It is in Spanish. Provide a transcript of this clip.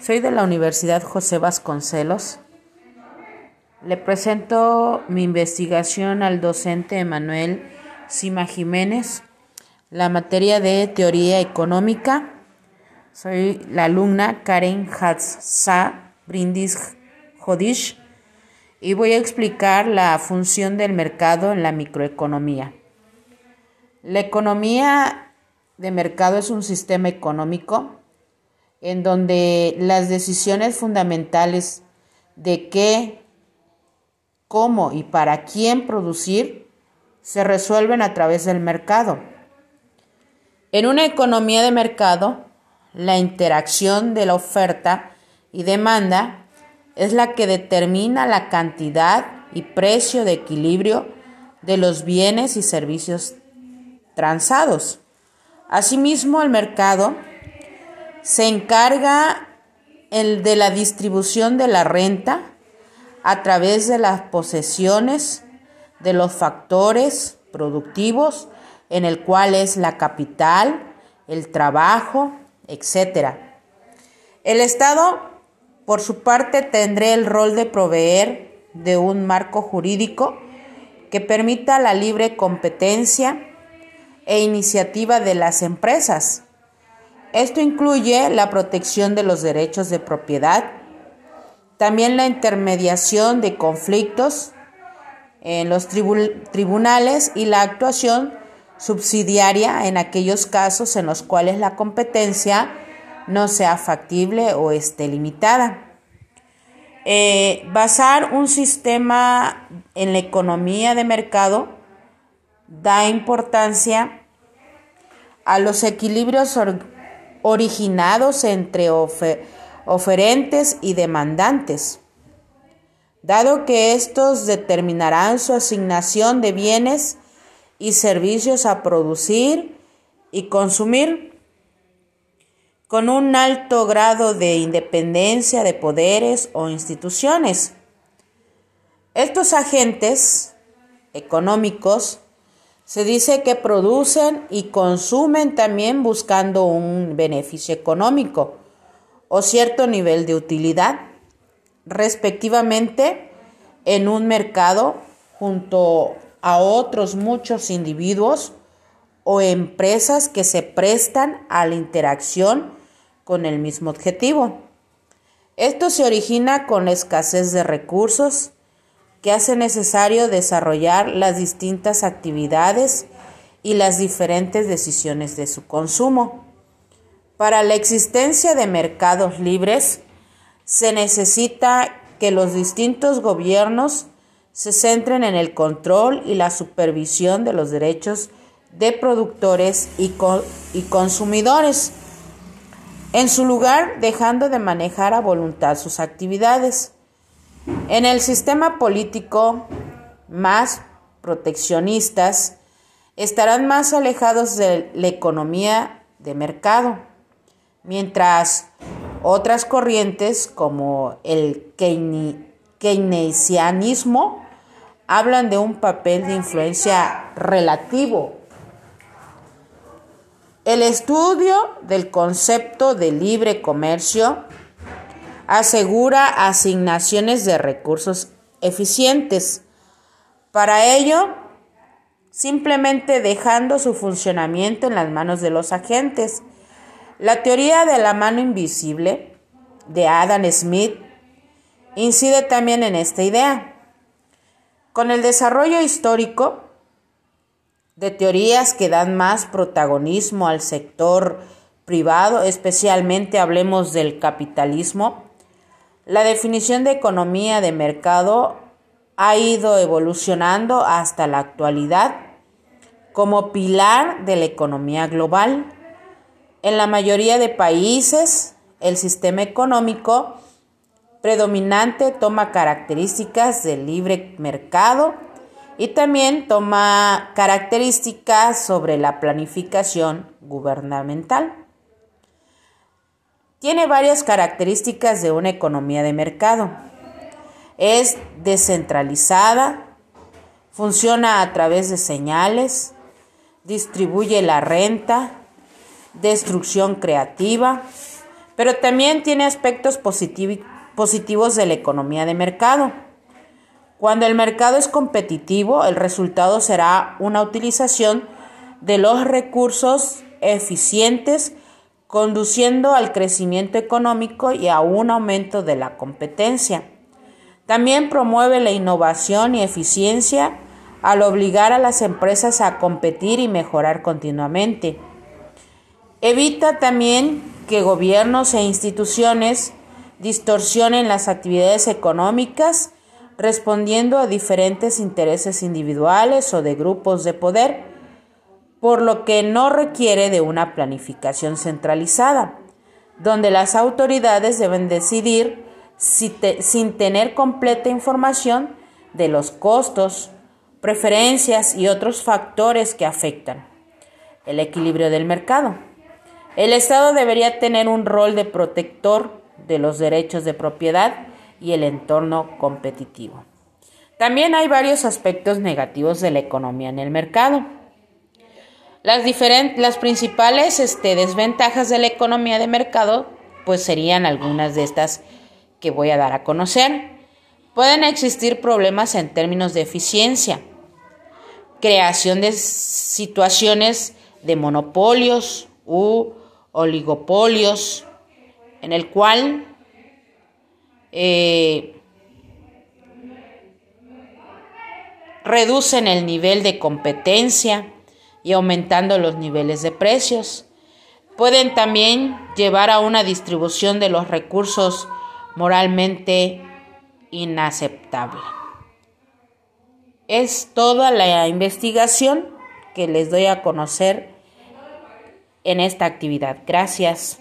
Soy de la Universidad José Vasconcelos. Le presento mi investigación al docente Emanuel Sima Jiménez, la materia de teoría económica. Soy la alumna Karen Hatsa Brindis Jodish y voy a explicar la función del mercado en la microeconomía. La economía de mercado es un sistema económico en donde las decisiones fundamentales de qué, cómo y para quién producir se resuelven a través del mercado. En una economía de mercado, la interacción de la oferta y demanda es la que determina la cantidad y precio de equilibrio de los bienes y servicios transados. Asimismo, el mercado se encarga el de la distribución de la renta a través de las posesiones de los factores productivos en el cual es la capital, el trabajo, etc. El Estado, por su parte, tendrá el rol de proveer de un marco jurídico que permita la libre competencia e iniciativa de las empresas esto incluye la protección de los derechos de propiedad, también la intermediación de conflictos en los tribunales y la actuación subsidiaria en aquellos casos en los cuales la competencia no sea factible o esté limitada. Eh, basar un sistema en la economía de mercado da importancia a los equilibrios originados entre oferentes y demandantes, dado que estos determinarán su asignación de bienes y servicios a producir y consumir con un alto grado de independencia de poderes o instituciones. Estos agentes económicos se dice que producen y consumen también buscando un beneficio económico o cierto nivel de utilidad, respectivamente, en un mercado junto a otros muchos individuos o empresas que se prestan a la interacción con el mismo objetivo. Esto se origina con la escasez de recursos, que hace necesario desarrollar las distintas actividades y las diferentes decisiones de su consumo. Para la existencia de mercados libres, se necesita que los distintos gobiernos se centren en el control y la supervisión de los derechos de productores y, y consumidores, en su lugar dejando de manejar a voluntad sus actividades. En el sistema político más proteccionistas estarán más alejados de la economía de mercado, mientras otras corrientes como el keynesianismo hablan de un papel de influencia relativo. El estudio del concepto de libre comercio asegura asignaciones de recursos eficientes. Para ello, simplemente dejando su funcionamiento en las manos de los agentes. La teoría de la mano invisible de Adam Smith incide también en esta idea. Con el desarrollo histórico de teorías que dan más protagonismo al sector privado, especialmente hablemos del capitalismo, la definición de economía de mercado ha ido evolucionando hasta la actualidad como pilar de la economía global. En la mayoría de países, el sistema económico predominante toma características del libre mercado y también toma características sobre la planificación gubernamental. Tiene varias características de una economía de mercado. Es descentralizada, funciona a través de señales, distribuye la renta, destrucción creativa, pero también tiene aspectos positivos de la economía de mercado. Cuando el mercado es competitivo, el resultado será una utilización de los recursos eficientes, conduciendo al crecimiento económico y a un aumento de la competencia. También promueve la innovación y eficiencia al obligar a las empresas a competir y mejorar continuamente. Evita también que gobiernos e instituciones distorsionen las actividades económicas respondiendo a diferentes intereses individuales o de grupos de poder, por lo que no requiere de una planificación centralizada, donde las autoridades deben decidir sin tener completa información de los costos, preferencias y otros factores que afectan el equilibrio del mercado. El Estado debería tener un rol de protector de los derechos de propiedad y el entorno competitivo. También hay varios aspectos negativos de la economía en el mercado. Las, las principales este, desventajas de la economía de mercado pues serían algunas de estas que voy a dar a conocer. Pueden existir problemas en términos de eficiencia, creación de situaciones de monopolios u oligopolios, en el cual eh, reducen el nivel de competencia y aumentando los niveles de precios. Pueden también llevar a una distribución de los recursos moralmente inaceptable. Es toda la investigación que les doy a conocer en esta actividad. Gracias.